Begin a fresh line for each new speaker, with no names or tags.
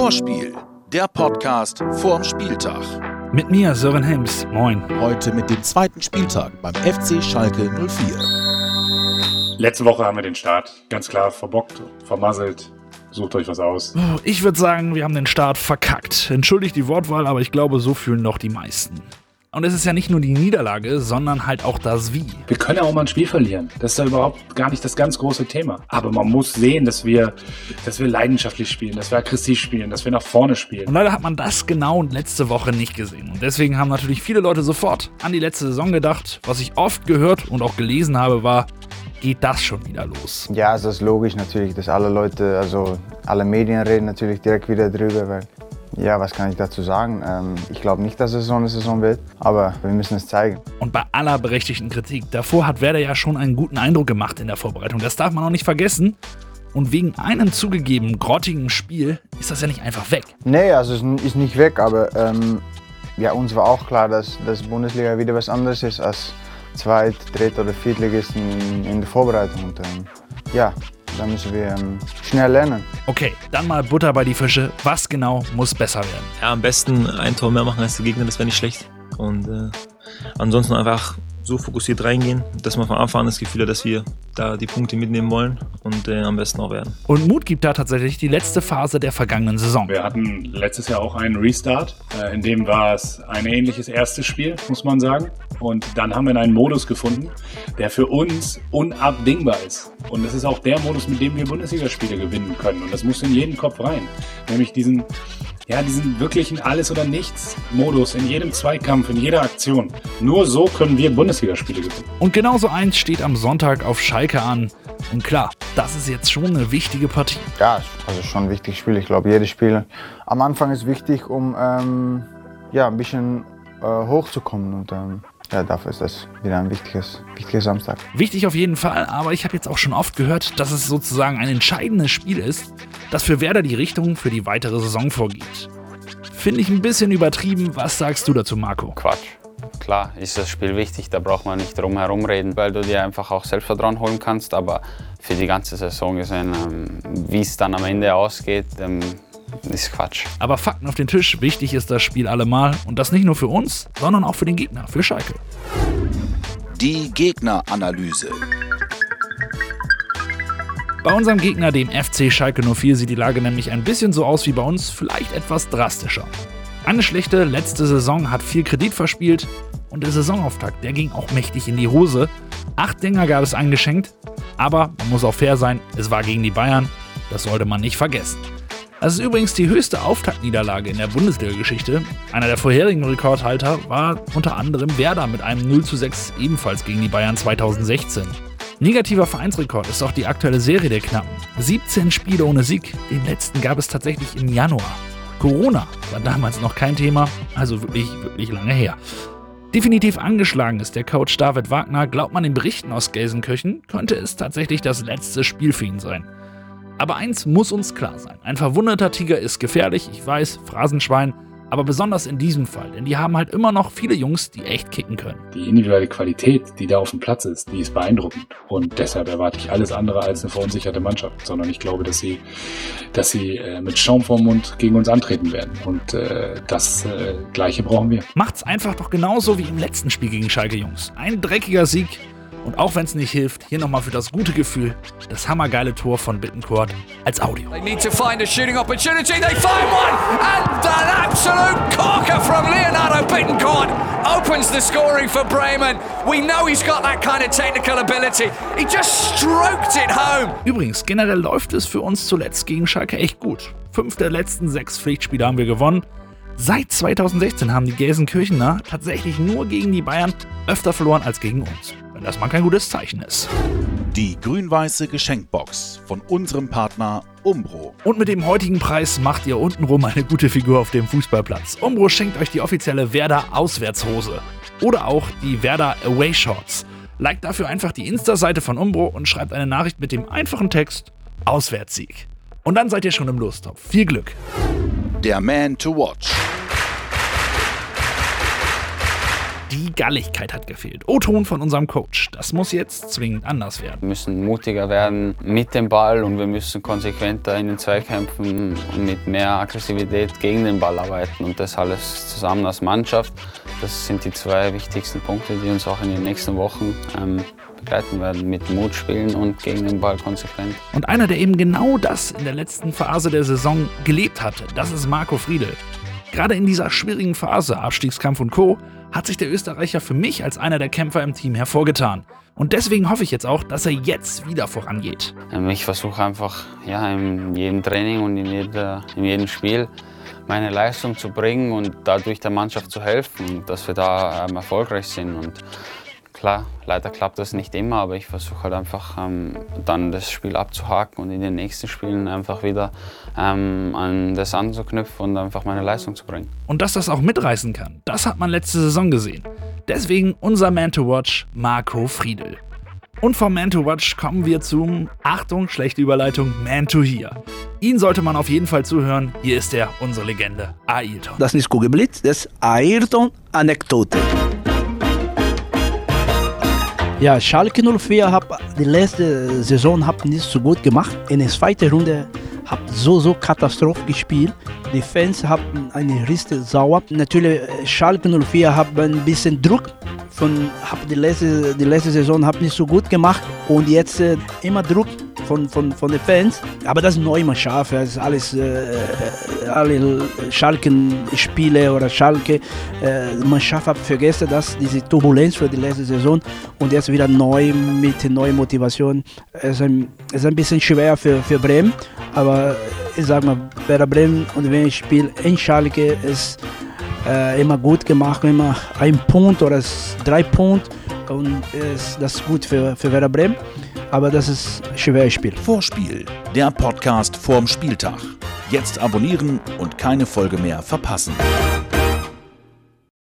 Vorspiel, der Podcast vorm Spieltag.
Mit mir, Sören Helms. Moin.
Heute mit dem zweiten Spieltag beim FC Schalke 04.
Letzte Woche haben wir den Start ganz klar verbockt, vermasselt. Sucht euch was aus.
Oh, ich würde sagen, wir haben den Start verkackt. Entschuldigt die Wortwahl, aber ich glaube, so fühlen doch die meisten. Und es ist ja nicht nur die Niederlage, sondern halt auch das Wie.
Wir können ja auch mal ein Spiel verlieren. Das ist ja überhaupt gar nicht das ganz große Thema. Aber man muss sehen, dass wir, dass wir leidenschaftlich spielen, dass wir aggressiv spielen, dass wir nach vorne spielen.
Und leider hat man das genau letzte Woche nicht gesehen. Und deswegen haben natürlich viele Leute sofort an die letzte Saison gedacht. Was ich oft gehört und auch gelesen habe, war, geht das schon wieder los.
Ja, das ist logisch natürlich, dass alle Leute, also alle Medien reden natürlich direkt wieder drüber, weil ja, was kann ich dazu sagen? Ähm, ich glaube nicht, dass es so eine Saison wird, aber wir müssen es zeigen.
Und bei aller berechtigten Kritik, davor hat Werder ja schon einen guten Eindruck gemacht in der Vorbereitung. Das darf man auch nicht vergessen. Und wegen einem zugegeben grottigen Spiel ist das ja nicht einfach weg.
Nee, also es ist nicht weg, aber ähm, ja, uns war auch klar, dass, dass Bundesliga wieder was anderes ist als Zweit-, Dritt- oder Viertligisten in, in der Vorbereitung. Und, ähm, ja, da müssen wir ähm, schnell lernen.
Okay, dann mal Butter bei die Fische. Was genau muss besser werden?
Ja, am besten ein Tor mehr machen als der Gegner, das wäre nicht schlecht. Und äh, ansonsten einfach so fokussiert reingehen, dass man von Anfang an das Gefühl hat, dass wir da die Punkte mitnehmen wollen und äh, am besten auch werden.
Und Mut gibt da tatsächlich die letzte Phase der vergangenen Saison.
Wir hatten letztes Jahr auch einen Restart. Äh, in dem war es ein ähnliches erstes Spiel, muss man sagen. Und dann haben wir einen Modus gefunden, der für uns unabdingbar ist. Und das ist auch der Modus, mit dem wir Bundesligaspiele gewinnen können. Und das muss in jeden Kopf rein. Nämlich diesen ja, diesen wirklichen Alles- oder Nichts-Modus in jedem Zweikampf, in jeder Aktion. Nur so können wir Bundesligaspiele gewinnen.
Und genauso eins steht am Sonntag auf Schalke an. Und klar, das ist jetzt schon eine wichtige Partie.
Ja, also schon ein wichtiges Spiel. Ich glaube, jedes Spiel am Anfang ist wichtig, um ähm, ja, ein bisschen äh, hochzukommen. Und ähm, ja, dafür ist das wieder ein wichtiges, wichtiges Samstag.
Wichtig auf jeden Fall, aber ich habe jetzt auch schon oft gehört, dass es sozusagen ein entscheidendes Spiel ist, das für Werder die Richtung für die weitere Saison vorgibt. Finde ich ein bisschen übertrieben. Was sagst du dazu, Marco?
Quatsch. Klar ist das Spiel wichtig, da braucht man nicht drum herum reden, weil du dir einfach auch Selbstvertrauen holen kannst. Aber für die ganze Saison gesehen, ähm, wie es dann am Ende ausgeht, ähm, ist Quatsch.
Aber Fakten auf den Tisch, wichtig ist das Spiel allemal und das nicht nur für uns, sondern auch für den Gegner, für Schalke.
Die Gegneranalyse.
Bei unserem Gegner, dem FC Schalke 04, sieht die Lage nämlich ein bisschen so aus wie bei uns, vielleicht etwas drastischer. Eine schlechte letzte Saison hat viel Kredit verspielt und der Saisonauftakt, der ging auch mächtig in die Hose. Acht Dinger gab es eingeschenkt, aber man muss auch fair sein, es war gegen die Bayern, das sollte man nicht vergessen. Das ist übrigens die höchste Auftaktniederlage in der Bundesliga-Geschichte. Einer der vorherigen Rekordhalter war unter anderem Werder mit einem 0 zu 6 ebenfalls gegen die Bayern 2016. Negativer Vereinsrekord ist auch die aktuelle Serie der Knappen. 17 Spiele ohne Sieg, den letzten gab es tatsächlich im Januar. Corona war damals noch kein Thema, also wirklich, wirklich lange her. Definitiv angeschlagen ist der Coach David Wagner. Glaubt man den Berichten aus Gelsenkirchen, könnte es tatsächlich das letzte Spiel für ihn sein. Aber eins muss uns klar sein: Ein verwundeter Tiger ist gefährlich, ich weiß, Phrasenschwein, aber besonders in diesem Fall, denn die haben halt immer noch viele Jungs, die echt kicken können.
Die individuelle Qualität, die da auf dem Platz ist, die ist beeindruckend. Und deshalb erwarte ich alles andere als eine verunsicherte Mannschaft, sondern ich glaube, dass sie, dass sie äh, mit Schaum vorm Mund gegen uns antreten werden. Und äh, das äh, Gleiche brauchen wir.
Macht's einfach doch genauso wie im letzten Spiel gegen Schalke Jungs. Ein dreckiger Sieg, und auch wenn es nicht hilft, hier nochmal für das gute Gefühl das hammergeile Tor von Bittencourt als Audio.
They need to find a shooting opportunity. They find one, and an absolute corker from Leonardo Bittencourt opens the scoring for Bremen. We know he's got that kind of technical ability. He just stroked it home.
Übrigens, generell läuft es für uns zuletzt gegen Schalke echt gut. Fünf der letzten sechs Pflichtspiele haben wir gewonnen. Seit 2016 haben die Gelsenkirchener tatsächlich nur gegen die Bayern öfter verloren als gegen uns. Wenn das mal kein gutes Zeichen ist.
Die grün-weiße Geschenkbox von unserem Partner Umbro.
Und mit dem heutigen Preis macht ihr untenrum eine gute Figur auf dem Fußballplatz. Umbro schenkt euch die offizielle Werder Auswärtshose. Oder auch die Werder Away Shorts. Liked dafür einfach die Insta-Seite von Umbro und schreibt eine Nachricht mit dem einfachen Text Auswärtssieg. Und dann seid ihr schon im Lostopf. Viel Glück!
Der Man to Watch.
Die Galligkeit hat gefehlt. O-Ton von unserem Coach. Das muss jetzt zwingend anders werden.
Wir müssen mutiger werden mit dem Ball und wir müssen konsequenter in den Zweikämpfen und mit mehr Aggressivität gegen den Ball arbeiten und das alles zusammen als Mannschaft. Das sind die zwei wichtigsten Punkte, die uns auch in den nächsten Wochen ähm, begleiten werden. Mit Mut spielen und gegen den Ball konsequent.
Und einer, der eben genau das in der letzten Phase der Saison gelebt hatte, das ist Marco Friedel. Gerade in dieser schwierigen Phase, Abstiegskampf und Co., hat sich der Österreicher für mich als einer der Kämpfer im Team hervorgetan. Und deswegen hoffe ich jetzt auch, dass er jetzt wieder vorangeht.
Ähm, ich versuche einfach ja, in jedem Training und in, jeder, in jedem Spiel meine Leistung zu bringen und dadurch der Mannschaft zu helfen, dass wir da ähm, erfolgreich sind. Und Klar, leider klappt das nicht immer, aber ich versuche halt einfach ähm, dann das Spiel abzuhaken und in den nächsten Spielen einfach wieder ähm, an das anzuknüpfen und einfach meine Leistung zu bringen.
Und dass das auch mitreißen kann, das hat man letzte Saison gesehen. Deswegen unser Man to Watch, Marco Friedel. Und vom Man to Watch kommen wir zum, Achtung, schlechte Überleitung, Man to Hear. Ihn sollte man auf jeden Fall zuhören. Hier ist er, unsere Legende, Ayrton.
Das ist nicht Kugelblitz, das ist Ayrton-Anekdote. Ja, Schalke 04 hat die letzte Saison hab nicht so gut gemacht. In der zweiten Runde hat so so Katastrophe gespielt. Die Fans haben eine richtig sauer. Natürlich Schalke 04 hat ein bisschen Druck von hab die letzte die letzte Saison hab nicht so gut gemacht und jetzt äh, immer Druck von, von, von den Fans. Aber das ist neu immer scharf. Das ist alles, äh, alle Schalken-Spiele oder Schalke. Äh, man schafft vergessen das, diese Turbulenz für die letzte Saison und jetzt wieder neu mit neuer Motivation. Es ist ein, es ist ein bisschen schwer für, für Bremen, aber ich sag mal, Werder Bremen und wenn ich spiele in Schalke ist äh, immer gut gemacht, immer ein Punkt oder drei Punkte und ist das gut für, für Werder Bremen aber das ist ein schweres Spiel.
Vorspiel, der Podcast vorm Spieltag. Jetzt abonnieren und keine Folge mehr verpassen.